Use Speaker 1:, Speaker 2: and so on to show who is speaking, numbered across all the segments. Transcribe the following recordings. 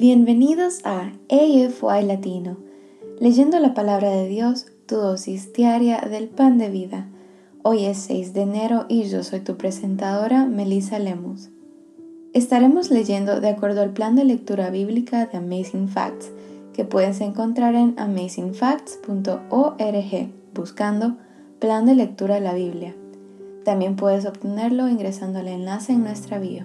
Speaker 1: Bienvenidos a AFY Latino, leyendo la palabra de Dios, tu dosis diaria del pan de vida. Hoy es 6 de enero y yo soy tu presentadora, Melissa Lemus. Estaremos leyendo de acuerdo al plan de lectura bíblica de Amazing Facts, que puedes encontrar en amazingfacts.org, buscando Plan de Lectura de la Biblia. También puedes obtenerlo ingresando al enlace en nuestra bio.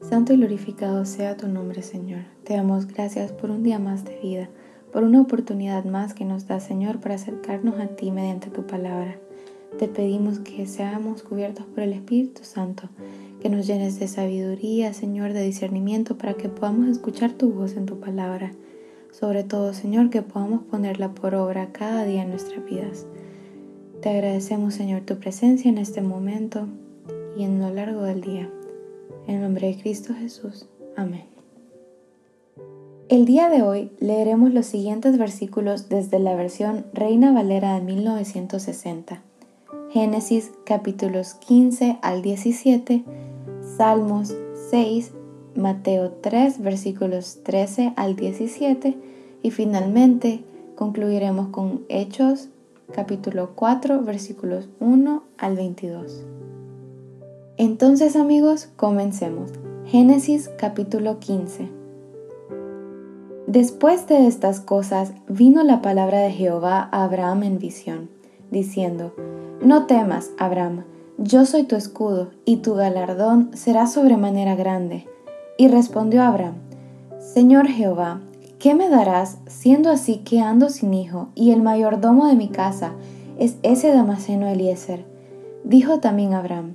Speaker 1: Santo y glorificado sea tu nombre, Señor. Te damos gracias por un día más de vida, por una oportunidad más que nos da, Señor, para acercarnos a ti mediante tu palabra. Te pedimos que seamos cubiertos por el Espíritu Santo, que nos llenes de sabiduría, Señor, de discernimiento, para que podamos escuchar tu voz en tu palabra. Sobre todo, Señor, que podamos ponerla por obra cada día en nuestras vidas. Te agradecemos, Señor, tu presencia en este momento y en lo largo del día. En nombre de Cristo Jesús. Amén. El día de hoy leeremos los siguientes versículos desde la versión Reina Valera de 1960. Génesis capítulos 15 al 17, Salmos 6, Mateo 3 versículos 13 al 17 y finalmente concluiremos con Hechos capítulo 4 versículos 1 al 22. Entonces amigos, comencemos. Génesis capítulo 15. Después de estas cosas vino la palabra de Jehová a Abraham en visión, diciendo, No temas, Abraham, yo soy tu escudo, y tu galardón será sobremanera grande. Y respondió Abraham, Señor Jehová, ¿qué me darás siendo así que ando sin hijo, y el mayordomo de mi casa es ese Damaseno Eliezer? Dijo también Abraham,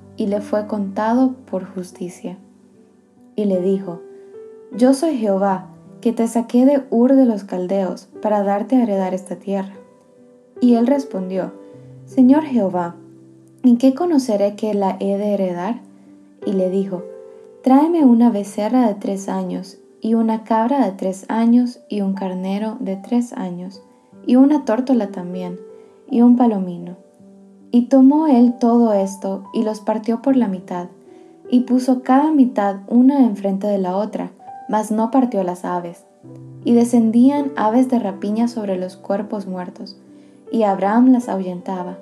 Speaker 1: y le fue contado por justicia. Y le dijo, Yo soy Jehová, que te saqué de Ur de los Caldeos para darte a heredar esta tierra. Y él respondió, Señor Jehová, ¿en qué conoceré que la he de heredar? Y le dijo, Tráeme una becerra de tres años, y una cabra de tres años, y un carnero de tres años, y una tórtola también, y un palomino y tomó él todo esto y los partió por la mitad, y puso cada mitad una enfrente de la otra, mas no partió las aves. Y descendían aves de rapiña sobre los cuerpos muertos, y Abraham las ahuyentaba.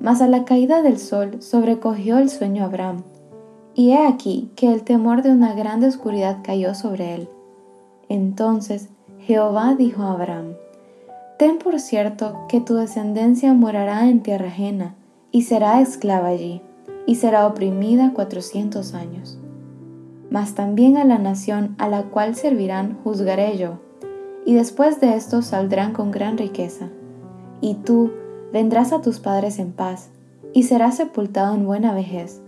Speaker 1: Mas a la caída del sol sobrecogió el sueño Abraham, y he aquí que el temor de una grande oscuridad cayó sobre él. Entonces Jehová dijo a Abraham, Ten por cierto que tu descendencia morará en tierra ajena, y será esclava allí, y será oprimida cuatrocientos años. Mas también a la nación a la cual servirán juzgaré yo, y después de esto saldrán con gran riqueza. Y tú vendrás a tus padres en paz, y serás sepultado en buena vejez,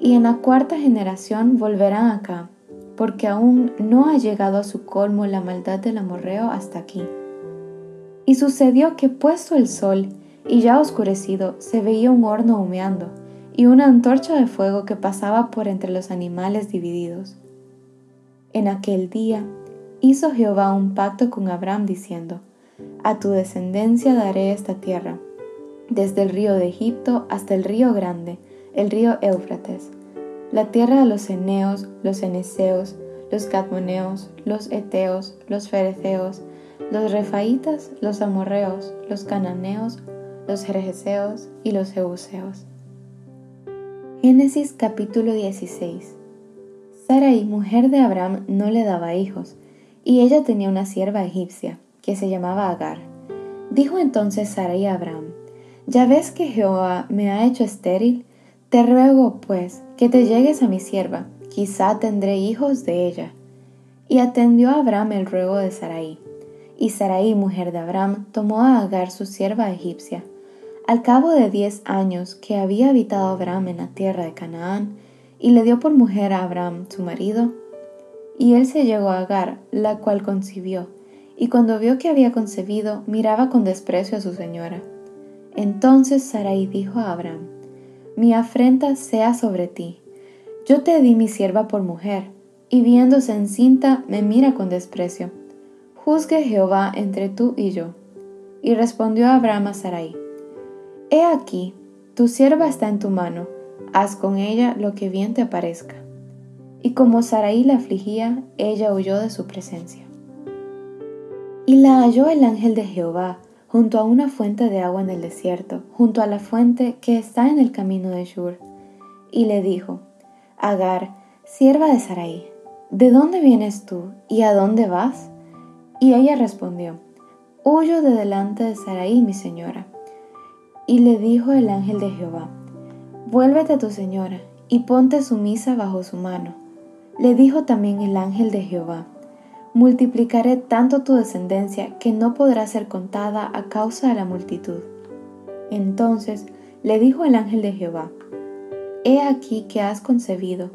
Speaker 1: y en la cuarta generación volverán acá, porque aún no ha llegado a su colmo la maldad del amorreo hasta aquí. Y sucedió que puesto el sol, y ya oscurecido se veía un horno humeando y una antorcha de fuego que pasaba por entre los animales divididos. En aquel día hizo Jehová un pacto con Abraham diciendo, A tu descendencia daré esta tierra, desde el río de Egipto hasta el río grande, el río Éufrates, la tierra de los Eneos, los Eneseos, los Cadmoneos, los Eteos, los Fereceos, los Refaitas, los Amorreos, los Cananeos, los jerjeseos y los jebuseos. Génesis capítulo 16 Sarai, mujer de Abraham, no le daba hijos, y ella tenía una sierva egipcia, que se llamaba Agar. Dijo entonces Sarai a Abraham, Ya ves que Jehová me ha hecho estéril, te ruego pues que te llegues a mi sierva, quizá tendré hijos de ella. Y atendió a Abraham el ruego de Sarai. Y Sarai, mujer de Abraham, tomó a Agar su sierva egipcia. Al cabo de diez años que había habitado Abraham en la tierra de Canaán, y le dio por mujer a Abraham su marido, y él se llegó a Agar, la cual concibió, y cuando vio que había concebido, miraba con desprecio a su señora. Entonces Sarai dijo a Abraham, Mi afrenta sea sobre ti. Yo te di mi sierva por mujer, y viéndose encinta me mira con desprecio. Juzgue Jehová entre tú y yo. Y respondió Abraham a Sarai, He aquí, tu sierva está en tu mano, haz con ella lo que bien te parezca. Y como Saraí la afligía, ella huyó de su presencia. Y la halló el ángel de Jehová junto a una fuente de agua en el desierto, junto a la fuente que está en el camino de Shur. Y le dijo, Agar, sierva de Saraí, ¿de dónde vienes tú y a dónde vas? Y ella respondió, Huyo de delante de Saraí, mi señora. Y le dijo el ángel de Jehová, Vuélvete a tu señora y ponte sumisa bajo su mano le dijo también el ángel de Jehová, multiplicaré tanto tu descendencia que no podrá ser contada a causa de la multitud. Entonces le dijo el ángel de Jehová, He aquí que has concebido,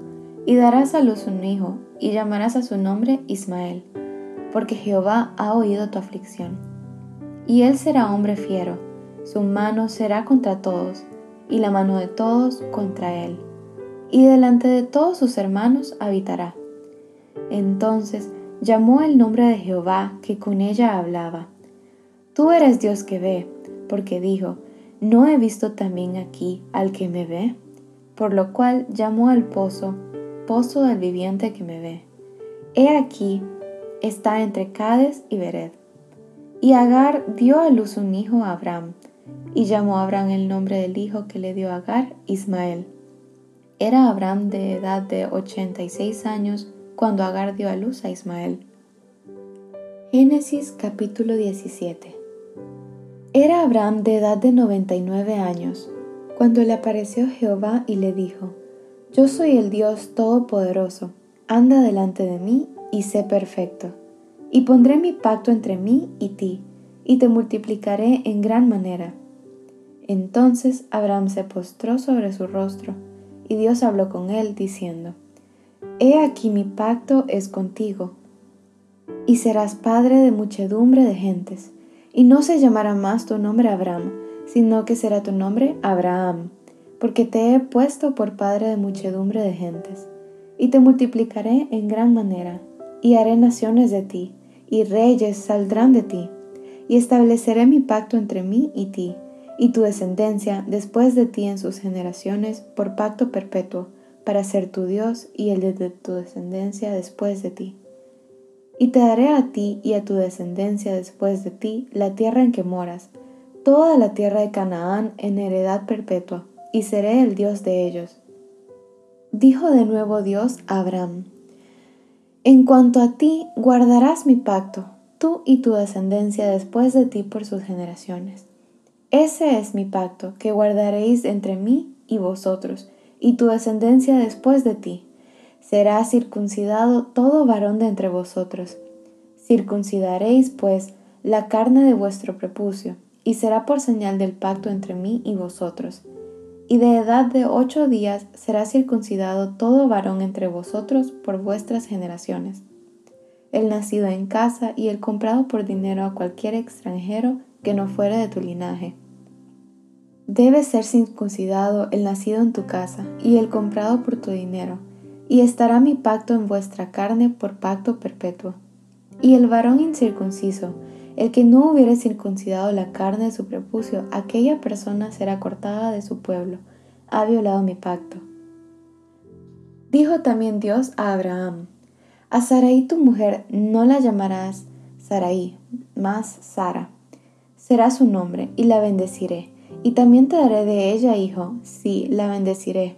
Speaker 1: y darás a luz un hijo, y llamarás a su nombre Ismael, porque Jehová ha oído tu aflicción. Y él será hombre fiero, su mano será contra todos, y la mano de todos contra él y delante de todos sus hermanos habitará. Entonces llamó el nombre de Jehová que con ella hablaba. Tú eres Dios que ve, porque dijo, ¿no he visto también aquí al que me ve? Por lo cual llamó al pozo, pozo del viviente que me ve. He aquí, está entre Cades y Bered. Y Agar dio a luz un hijo a Abraham, y llamó a Abraham el nombre del hijo que le dio Agar, Ismael. Era Abraham de edad de 86 años cuando Agar dio a luz a Ismael. Génesis capítulo 17 Era Abraham de edad de 99 años cuando le apareció Jehová y le dijo, Yo soy el Dios Todopoderoso, anda delante de mí y sé perfecto, y pondré mi pacto entre mí y ti, y te multiplicaré en gran manera. Entonces Abraham se postró sobre su rostro, y Dios habló con él diciendo, He aquí mi pacto es contigo, y serás padre de muchedumbre de gentes, y no se llamará más tu nombre Abraham, sino que será tu nombre Abraham, porque te he puesto por padre de muchedumbre de gentes, y te multiplicaré en gran manera, y haré naciones de ti, y reyes saldrán de ti, y estableceré mi pacto entre mí y ti, y tu descendencia después de ti en sus generaciones por pacto perpetuo, para ser tu Dios y el de tu descendencia después de ti. Y te daré a ti y a tu descendencia después de ti la tierra en que moras, toda la tierra de Canaán en heredad perpetua, y seré el Dios de ellos. Dijo de nuevo Dios a Abraham, En cuanto a ti, guardarás mi pacto, tú y tu descendencia después de ti por sus generaciones ese es mi pacto que guardaréis entre mí y vosotros, y tu descendencia después de ti. Será circuncidado todo varón de entre vosotros. Circuncidaréis, pues, la carne de vuestro prepucio, y será por señal del pacto entre mí y vosotros. Y de edad de ocho días será circuncidado todo varón entre vosotros por vuestras generaciones. El nacido en casa y el comprado por dinero a cualquier extranjero que no fuere de tu linaje Debe ser circuncidado el nacido en tu casa y el comprado por tu dinero, y estará mi pacto en vuestra carne por pacto perpetuo. Y el varón incircunciso, el que no hubiere circuncidado la carne de su prepucio, aquella persona será cortada de su pueblo, ha violado mi pacto. Dijo también Dios a Abraham, a Sarai tu mujer no la llamarás Sarai, más Sara. Será su nombre y la bendeciré y también te daré de ella hijo, sí, la bendeciré,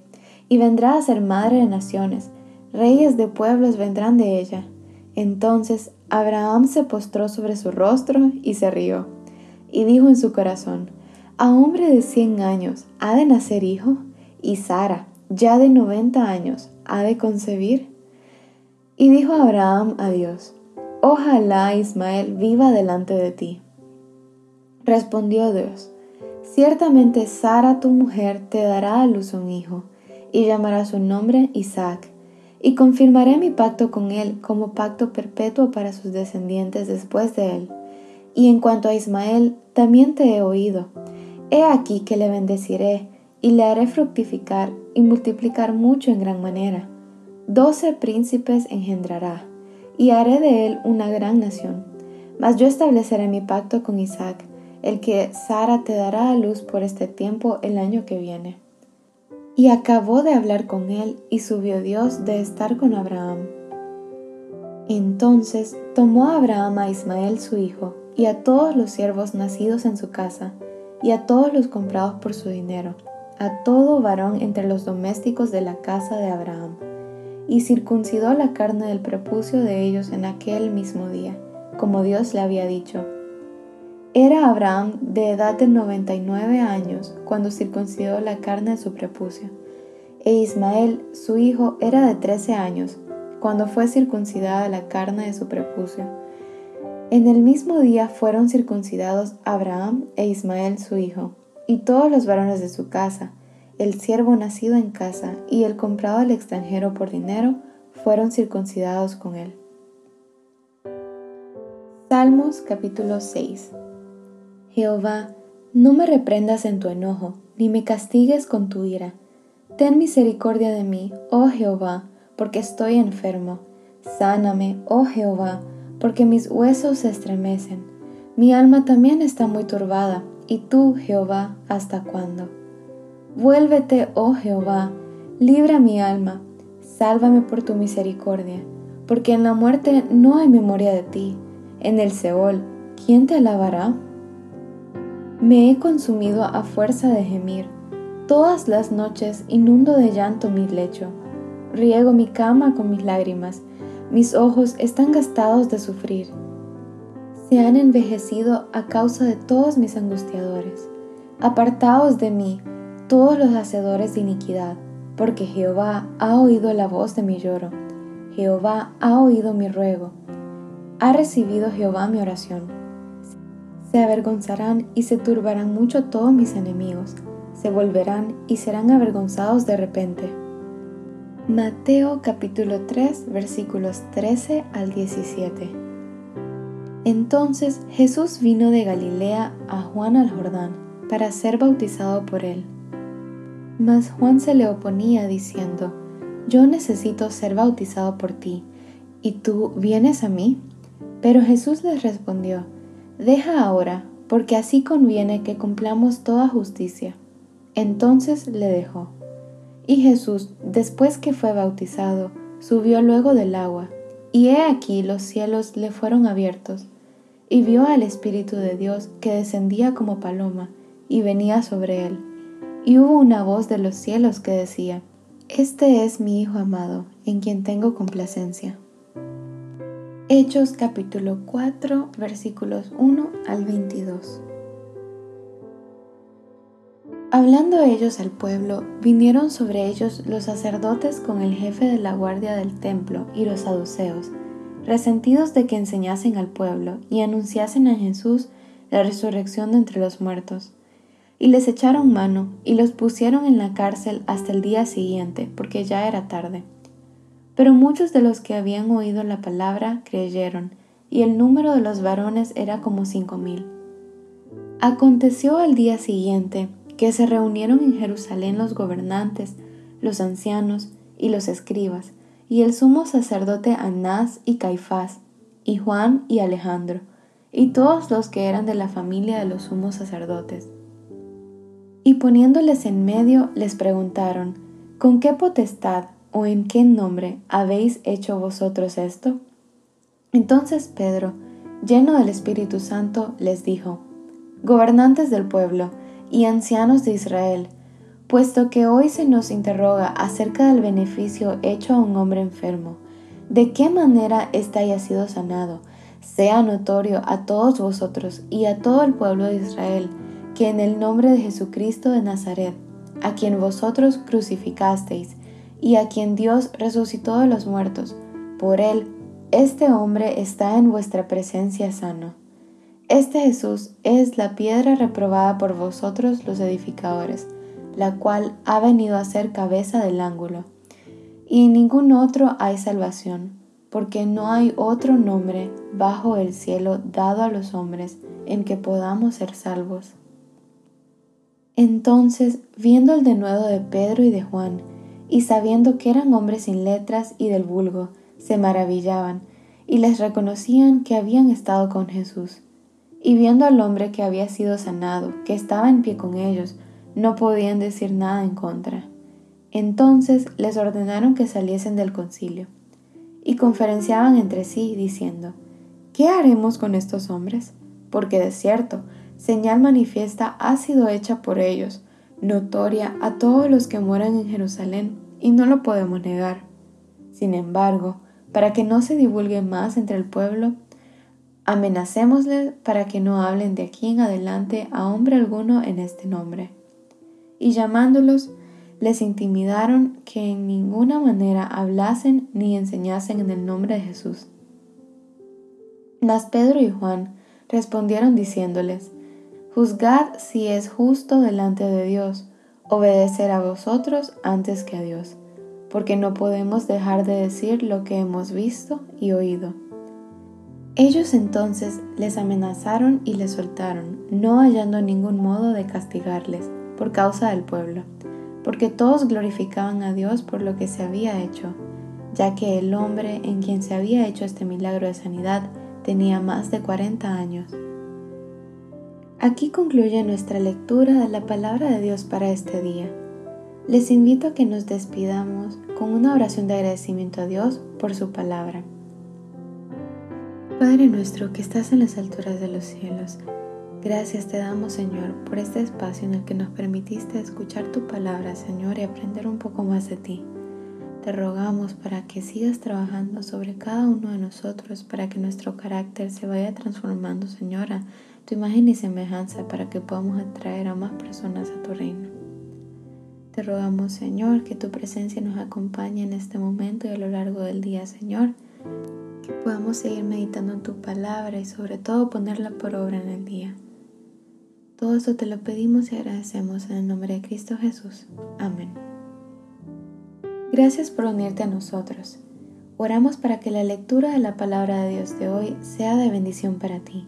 Speaker 1: y vendrá a ser madre de naciones, reyes de pueblos vendrán de ella. Entonces Abraham se postró sobre su rostro y se rió, y dijo en su corazón, ¿A hombre de cien años ha de nacer hijo? ¿Y Sara, ya de noventa años, ha de concebir? Y dijo Abraham a Dios, Ojalá Ismael viva delante de ti. Respondió Dios, Ciertamente Sara tu mujer te dará a luz un hijo, y llamará su nombre Isaac, y confirmaré mi pacto con él como pacto perpetuo para sus descendientes después de él. Y en cuanto a Ismael, también te he oído. He aquí que le bendeciré, y le haré fructificar y multiplicar mucho en gran manera. Doce príncipes engendrará, y haré de él una gran nación. Mas yo estableceré mi pacto con Isaac, el que Sara te dará a luz por este tiempo el año que viene. Y acabó de hablar con él, y subió Dios de estar con Abraham. Entonces tomó Abraham a Ismael su hijo, y a todos los siervos nacidos en su casa, y a todos los comprados por su dinero, a todo varón entre los domésticos de la casa de Abraham, y circuncidó la carne del prepucio de ellos en aquel mismo día, como Dios le había dicho. Era Abraham de edad de 99 años cuando circuncidó la carne de su prepucio, e Ismael, su hijo, era de 13 años cuando fue circuncidada la carne de su prepucio. En el mismo día fueron circuncidados Abraham e Ismael su hijo, y todos los varones de su casa, el siervo nacido en casa y el comprado al extranjero por dinero, fueron circuncidados con él. Salmos capítulo 6 Jehová, no me reprendas en tu enojo, ni me castigues con tu ira. Ten misericordia de mí, oh Jehová, porque estoy enfermo. Sáname, oh Jehová, porque mis huesos se estremecen. Mi alma también está muy turbada ¿Y tú, Jehová, hasta cuándo? Vuélvete, oh Jehová, libra mi alma, sálvame por tu misericordia, porque en la muerte no hay memoria de ti, en el Seol, ¿quién te alabará? Me he consumido a fuerza de gemir, todas las noches inundo de llanto mi lecho, riego mi cama con mis lágrimas, mis ojos están gastados de sufrir. Se han envejecido a causa de todos mis angustiadores. Apartaos de mí, todos los hacedores de iniquidad, porque Jehová ha oído la voz de mi lloro, Jehová ha oído mi ruego, ha recibido Jehová mi oración. Se avergonzarán y se turbarán mucho todos mis enemigos, se volverán y serán avergonzados de repente. Mateo capítulo 3 versículos 13 al 17. Entonces Jesús vino de Galilea a Juan al Jordán para ser bautizado por él. Mas Juan se le oponía diciendo, Yo necesito ser bautizado por ti, ¿y tú vienes a mí? Pero Jesús les respondió, Deja ahora, porque así conviene que cumplamos toda justicia. Entonces le dejó. Y Jesús, después que fue bautizado, subió luego del agua, y he aquí los cielos le fueron abiertos y vio al Espíritu de Dios que descendía como paloma y venía sobre él. Y hubo una voz de los cielos que decía, Este es mi Hijo amado, en quien tengo complacencia. Hechos capítulo 4 versículos 1 al 22. Hablando ellos al pueblo, vinieron sobre ellos los sacerdotes con el jefe de la guardia del templo y los saduceos, resentidos de que enseñasen al pueblo y anunciasen a Jesús la resurrección de entre los muertos. Y les echaron mano y los pusieron en la cárcel hasta el día siguiente, porque ya era tarde. Pero muchos de los que habían oído la palabra creyeron, y el número de los varones era como cinco mil. Aconteció al día siguiente que se reunieron en Jerusalén los gobernantes, los ancianos y los escribas, y el sumo sacerdote Anás y Caifás, y Juan y Alejandro, y todos los que eran de la familia de los sumos sacerdotes. Y poniéndoles en medio, les preguntaron, ¿con qué potestad o en qué nombre habéis hecho vosotros esto? Entonces Pedro, lleno del Espíritu Santo, les dijo, Gobernantes del pueblo y ancianos de Israel, puesto que hoy se nos interroga acerca del beneficio hecho a un hombre enfermo, de qué manera éste haya sido sanado, Sea notorio a todos vosotros y a todo el pueblo de Israel que en el nombre de Jesucristo de Nazaret, a quien vosotros crucificasteis y a quien Dios resucitó de los muertos, por él, este hombre está en vuestra presencia sano. Este Jesús es la piedra reprobada por vosotros los edificadores, la cual ha venido a ser cabeza del ángulo. Y en ningún otro hay salvación, porque no hay otro nombre bajo el cielo dado a los hombres en que podamos ser salvos. Entonces, viendo el denuedo de Pedro y de Juan, y sabiendo que eran hombres sin letras y del vulgo, se maravillaban, y les reconocían que habían estado con Jesús. Y viendo al hombre que había sido sanado, que estaba en pie con ellos, no podían decir nada en contra. Entonces les ordenaron que saliesen del concilio, y conferenciaban entre sí, diciendo, ¿Qué haremos con estos hombres? Porque de cierto, señal manifiesta ha sido hecha por ellos, notoria a todos los que moran en Jerusalén, y no lo podemos negar. Sin embargo, para que no se divulgue más entre el pueblo, amenacémosles para que no hablen de aquí en adelante a hombre alguno en este nombre. Y llamándolos, les intimidaron que en ninguna manera hablasen ni enseñasen en el nombre de Jesús. Mas Pedro y Juan respondieron diciéndoles, Juzgad si es justo delante de Dios obedecer a vosotros antes que a Dios, porque no podemos dejar de decir lo que hemos visto y oído. Ellos entonces les amenazaron y les soltaron, no hallando ningún modo de castigarles por causa del pueblo, porque todos glorificaban a Dios por lo que se había hecho, ya que el hombre en quien se había hecho este milagro de sanidad tenía más de 40 años. Aquí concluye nuestra lectura de la palabra de Dios para este día. Les invito a que nos despidamos con una oración de agradecimiento a Dios por su palabra. Padre nuestro que estás en las alturas de los cielos, gracias te damos Señor por este espacio en el que nos permitiste escuchar tu palabra Señor y aprender un poco más de ti. Te rogamos para que sigas trabajando sobre cada uno de nosotros, para que nuestro carácter se vaya transformando Señora tu imagen y semejanza para que podamos atraer a más personas a tu reino. Te rogamos, Señor, que tu presencia nos acompañe en este momento y a lo largo del día, Señor, que podamos seguir meditando en tu palabra y sobre todo ponerla por obra en el día. Todo esto te lo pedimos y agradecemos en el nombre de Cristo Jesús. Amén. Gracias por unirte a nosotros. Oramos para que la lectura de la palabra de Dios de hoy sea de bendición para ti.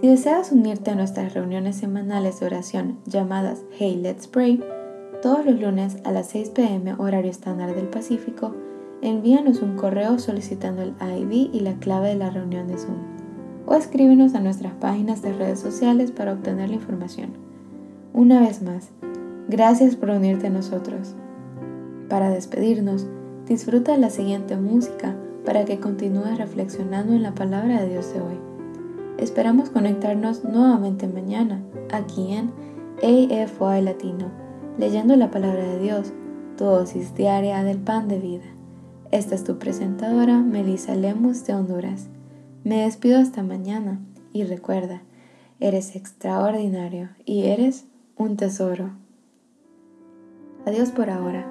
Speaker 1: Si deseas unirte a nuestras reuniones semanales de oración llamadas Hey Let's Pray, todos los lunes a las 6 pm horario estándar del Pacífico, envíanos un correo solicitando el ID y la clave de la reunión de Zoom o escríbenos a nuestras páginas de redes sociales para obtener la información. Una vez más, gracias por unirte a nosotros. Para despedirnos, disfruta de la siguiente música para que continúes reflexionando en la palabra de Dios de hoy. Esperamos conectarnos nuevamente mañana aquí en AFY Latino, leyendo la palabra de Dios, tu dosis diaria del pan de vida. Esta es tu presentadora, Melissa Lemus de Honduras. Me despido hasta mañana y recuerda, eres extraordinario y eres un tesoro. Adiós por ahora.